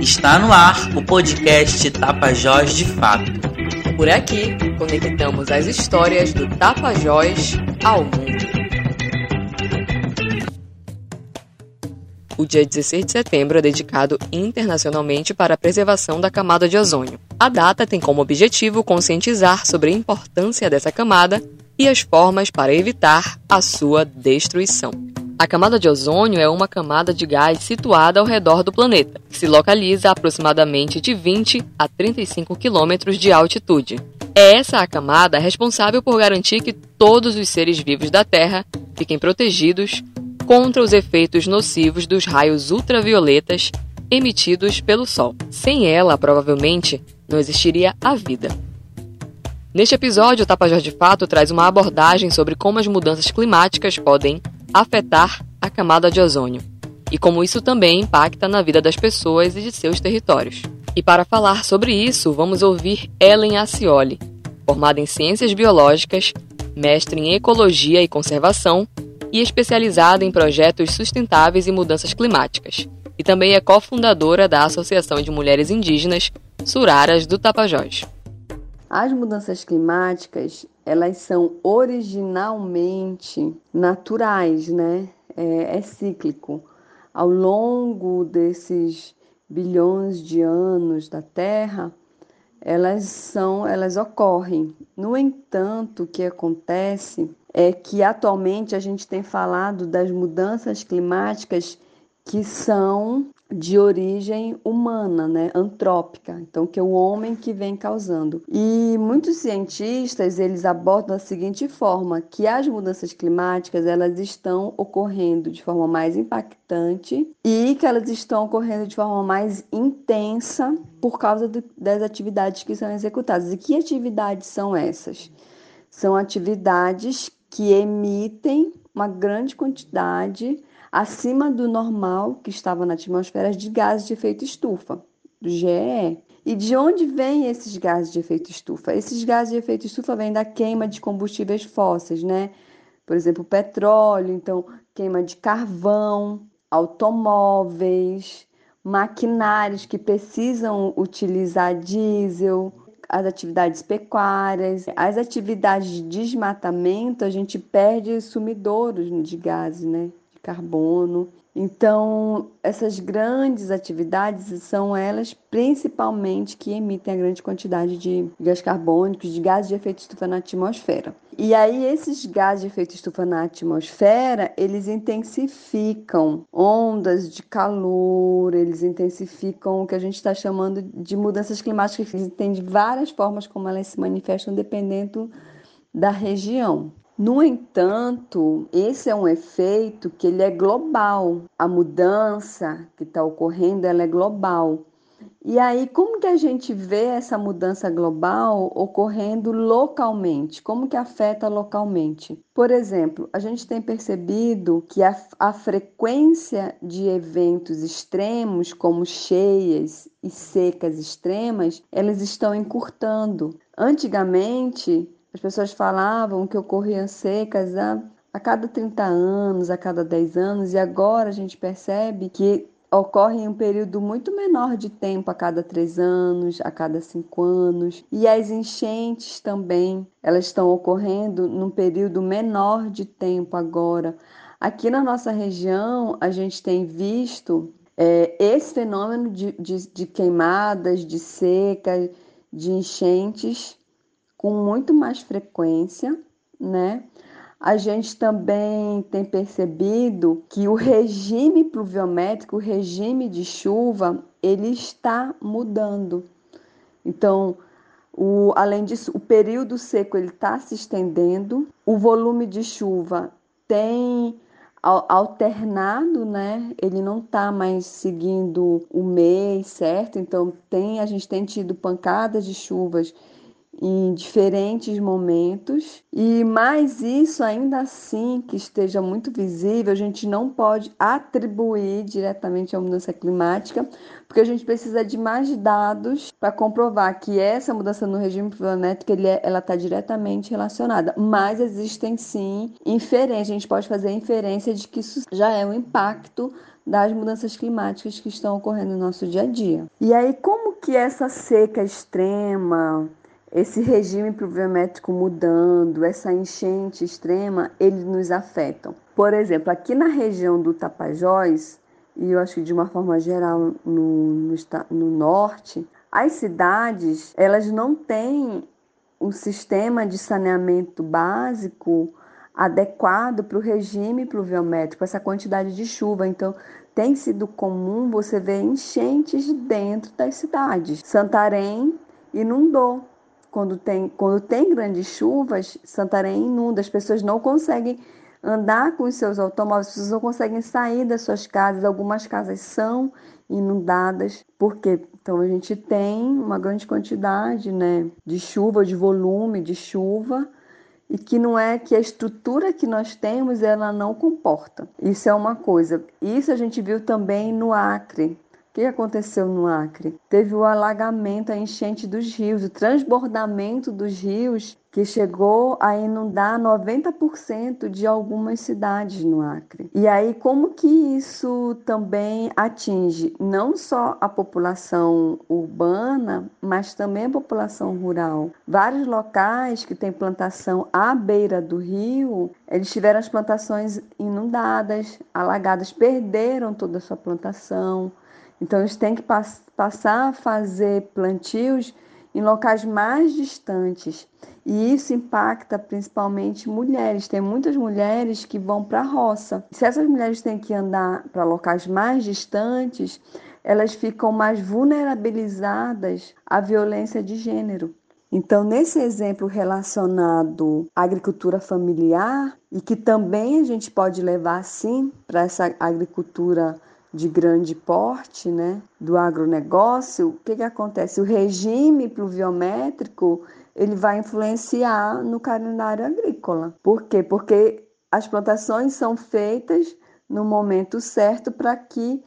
Está no ar o podcast Tapajós de Fato. Por aqui, conectamos as histórias do Tapajós ao mundo. O dia 16 de setembro é dedicado internacionalmente para a preservação da camada de ozônio. A data tem como objetivo conscientizar sobre a importância dessa camada e as formas para evitar a sua destruição. A camada de ozônio é uma camada de gás situada ao redor do planeta, que se localiza a aproximadamente de 20 a 35 quilômetros de altitude. É essa a camada responsável por garantir que todos os seres vivos da Terra fiquem protegidos contra os efeitos nocivos dos raios ultravioletas emitidos pelo Sol. Sem ela, provavelmente, não existiria a vida. Neste episódio, o Tapajós de Fato traz uma abordagem sobre como as mudanças climáticas podem afetar a camada de ozônio e como isso também impacta na vida das pessoas e de seus territórios. E para falar sobre isso, vamos ouvir Ellen Acioli, formada em Ciências Biológicas, mestre em Ecologia e Conservação e especializada em projetos sustentáveis e mudanças climáticas. E também é cofundadora da Associação de Mulheres Indígenas Suraras do Tapajós. As mudanças climáticas, elas são originalmente naturais, né? É, é cíclico. Ao longo desses bilhões de anos da Terra, elas são, elas ocorrem. No entanto, o que acontece é que atualmente a gente tem falado das mudanças climáticas que são de origem humana, né, antrópica, então que é o homem que vem causando. E muitos cientistas eles abordam da seguinte forma, que as mudanças climáticas elas estão ocorrendo de forma mais impactante e que elas estão ocorrendo de forma mais intensa por causa do, das atividades que são executadas. E que atividades são essas? São atividades que emitem uma grande quantidade acima do normal que estava na atmosfera de gases de efeito estufa, do GE. E de onde vêm esses gases de efeito estufa? Esses gases de efeito estufa vêm da queima de combustíveis fósseis, né? Por exemplo, petróleo, então queima de carvão, automóveis, maquinários que precisam utilizar diesel, as atividades pecuárias, as atividades de desmatamento, a gente perde sumidouros de gases, né? Carbono. Então, essas grandes atividades são elas principalmente que emitem a grande quantidade de gás carbônicos, de gases de efeito estufa na atmosfera. E aí esses gases de efeito estufa na atmosfera, eles intensificam ondas de calor, eles intensificam o que a gente está chamando de mudanças climáticas, que tem várias formas como elas se manifestam dependendo da região. No entanto, esse é um efeito que ele é global. A mudança que está ocorrendo ela é global. E aí, como que a gente vê essa mudança global ocorrendo localmente? Como que afeta localmente? Por exemplo, a gente tem percebido que a, a frequência de eventos extremos, como cheias e secas extremas, elas estão encurtando. Antigamente, as pessoas falavam que ocorriam secas a, a cada 30 anos, a cada 10 anos, e agora a gente percebe que ocorre em um período muito menor de tempo, a cada três anos, a cada cinco anos. E as enchentes também, elas estão ocorrendo num período menor de tempo agora. Aqui na nossa região, a gente tem visto é, esse fenômeno de, de, de queimadas, de seca, de enchentes com muito mais frequência, né? A gente também tem percebido que o regime pluviométrico, o regime de chuva, ele está mudando. Então, o, além disso, o período seco ele está se estendendo, o volume de chuva tem alternado, né? Ele não está mais seguindo o mês, certo? Então tem a gente tem tido pancadas de chuvas em diferentes momentos e mais isso ainda assim que esteja muito visível, a gente não pode atribuir diretamente à mudança climática, porque a gente precisa de mais dados para comprovar que essa mudança no regime pluviométrico ele é, ela está diretamente relacionada. Mas existem sim inferências, a gente pode fazer inferência de que isso já é um impacto das mudanças climáticas que estão ocorrendo no nosso dia a dia. E aí, como que essa seca extrema, esse regime pluviométrico mudando, essa enchente extrema, eles nos afetam? Por exemplo, aqui na região do Tapajós, e eu acho que de uma forma geral no, no, no norte, as cidades elas não têm um sistema de saneamento básico adequado para o regime pluviométrico, essa quantidade de chuva. Então, tem sido comum você ver enchentes dentro das cidades. Santarém inundou. Quando tem, quando tem grandes chuvas, Santarém inunda. As pessoas não conseguem andar com os seus automóveis, as pessoas não conseguem sair das suas casas. Algumas casas são inundadas, porque então a gente tem uma grande quantidade né, de chuva, de volume de chuva e que não é que a estrutura que nós temos ela não comporta. Isso é uma coisa. Isso a gente viu também no Acre. O que aconteceu no Acre? Teve o alagamento, a enchente dos rios, o transbordamento dos rios que chegou a inundar 90% de algumas cidades no Acre. E aí como que isso também atinge não só a população urbana, mas também a população rural? Vários locais que têm plantação à beira do rio, eles tiveram as plantações inundadas, alagadas, perderam toda a sua plantação. Então eles têm que pass passar a fazer plantios em locais mais distantes. E isso impacta principalmente mulheres. Tem muitas mulheres que vão para a roça. Se essas mulheres têm que andar para locais mais distantes, elas ficam mais vulnerabilizadas à violência de gênero. Então, nesse exemplo relacionado à agricultura familiar, e que também a gente pode levar sim para essa agricultura de grande porte, né, do agronegócio, o que, que acontece? O regime pluviométrico ele vai influenciar no calendário agrícola. Por quê? Porque as plantações são feitas no momento certo para que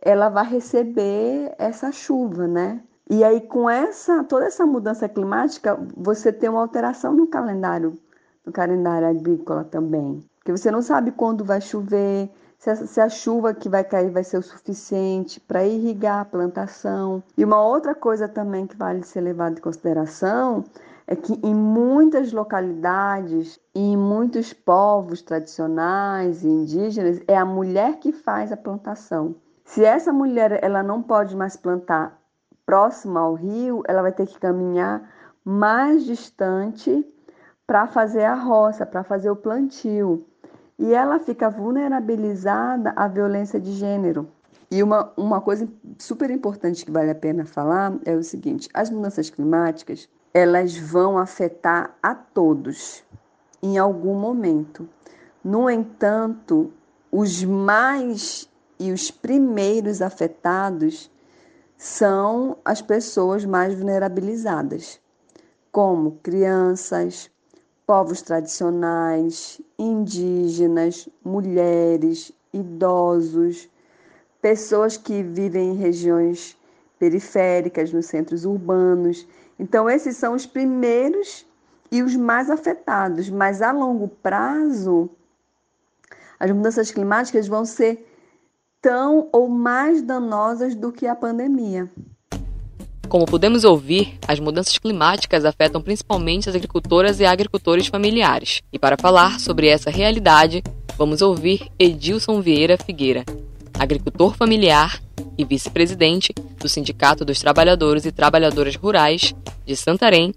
ela vá receber essa chuva, né? E aí com essa toda essa mudança climática, você tem uma alteração no calendário, no calendário agrícola também, porque você não sabe quando vai chover, se a, se a chuva que vai cair vai ser o suficiente para irrigar a plantação. E uma outra coisa também que vale ser levada em consideração é que em muitas localidades e em muitos povos tradicionais e indígenas é a mulher que faz a plantação. Se essa mulher ela não pode mais plantar próxima ao rio, ela vai ter que caminhar mais distante para fazer a roça, para fazer o plantio e ela fica vulnerabilizada à violência de gênero. E uma, uma coisa super importante que vale a pena falar é o seguinte: as mudanças climáticas elas vão afetar a todos em algum momento. No entanto, os mais e os primeiros afetados são as pessoas mais vulnerabilizadas, como crianças, povos tradicionais, indígenas, mulheres, idosos, pessoas que vivem em regiões periféricas, nos centros urbanos. Então, esses são os primeiros e os mais afetados, mas a longo prazo, as mudanças climáticas vão ser tão ou mais danosas do que a pandemia. Como podemos ouvir, as mudanças climáticas afetam principalmente as agricultoras e agricultores familiares. E para falar sobre essa realidade, vamos ouvir Edilson Vieira Figueira, agricultor familiar e vice-presidente do Sindicato dos Trabalhadores e Trabalhadoras Rurais de Santarém,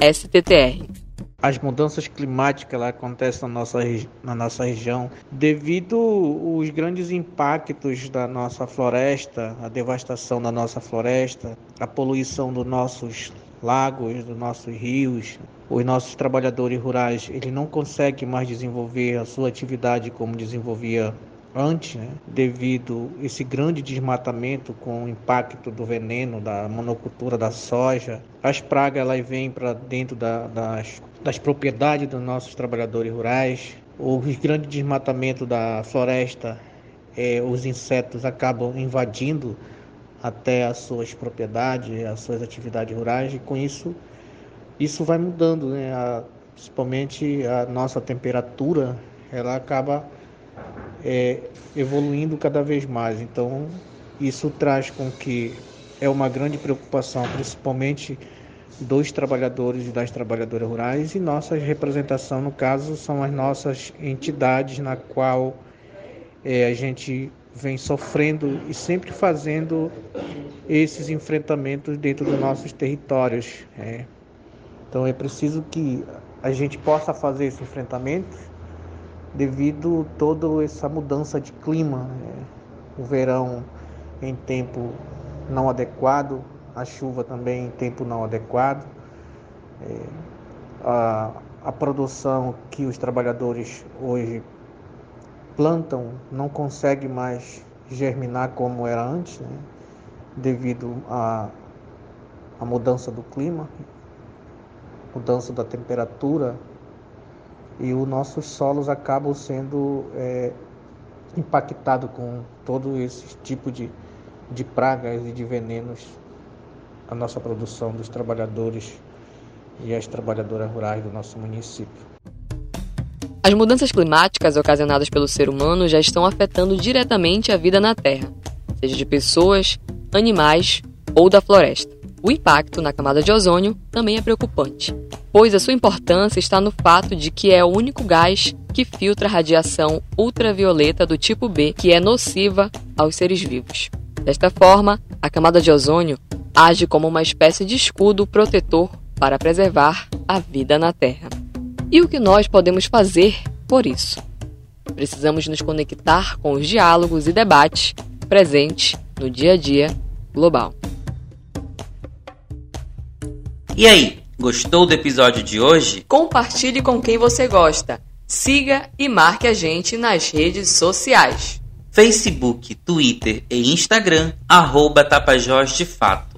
STTR. As mudanças climáticas lá acontecem na nossa, na nossa região devido aos grandes impactos da nossa floresta, a devastação da nossa floresta, a poluição dos nossos lagos, dos nossos rios. Os nossos trabalhadores rurais, eles não conseguem mais desenvolver a sua atividade como desenvolvia antes, né, devido esse grande desmatamento com o impacto do veneno da monocultura da soja, as pragas elas vêm para dentro da, das, das propriedades dos nossos trabalhadores rurais, o grande desmatamento da floresta, é, os insetos acabam invadindo até as suas propriedades, as suas atividades rurais e com isso isso vai mudando, né? A, principalmente a nossa temperatura, ela acaba é, evoluindo cada vez mais. Então, isso traz com que é uma grande preocupação, principalmente dos trabalhadores e das trabalhadoras rurais e nossa representação, no caso, são as nossas entidades na qual é, a gente vem sofrendo e sempre fazendo esses enfrentamentos dentro dos nossos territórios. É. Então é preciso que a gente possa fazer esse enfrentamento devido toda essa mudança de clima, né? o verão em tempo não adequado, a chuva também em tempo não adequado, é, a, a produção que os trabalhadores hoje plantam não consegue mais germinar como era antes, né? devido à mudança do clima, mudança da temperatura e os nossos solos acabam sendo é, impactados com todo esse tipo de, de pragas e de venenos a nossa produção dos trabalhadores e as trabalhadoras rurais do nosso município. As mudanças climáticas ocasionadas pelo ser humano já estão afetando diretamente a vida na Terra, seja de pessoas, animais ou da floresta. O impacto na camada de ozônio também é preocupante, pois a sua importância está no fato de que é o único gás que filtra radiação ultravioleta do tipo B, que é nociva aos seres vivos. Desta forma, a camada de ozônio age como uma espécie de escudo protetor para preservar a vida na Terra. E o que nós podemos fazer por isso? Precisamos nos conectar com os diálogos e debates presentes no dia a dia global. E aí, gostou do episódio de hoje? Compartilhe com quem você gosta. Siga e marque a gente nas redes sociais. Facebook, Twitter e Instagram, arroba Tapajós de Fato.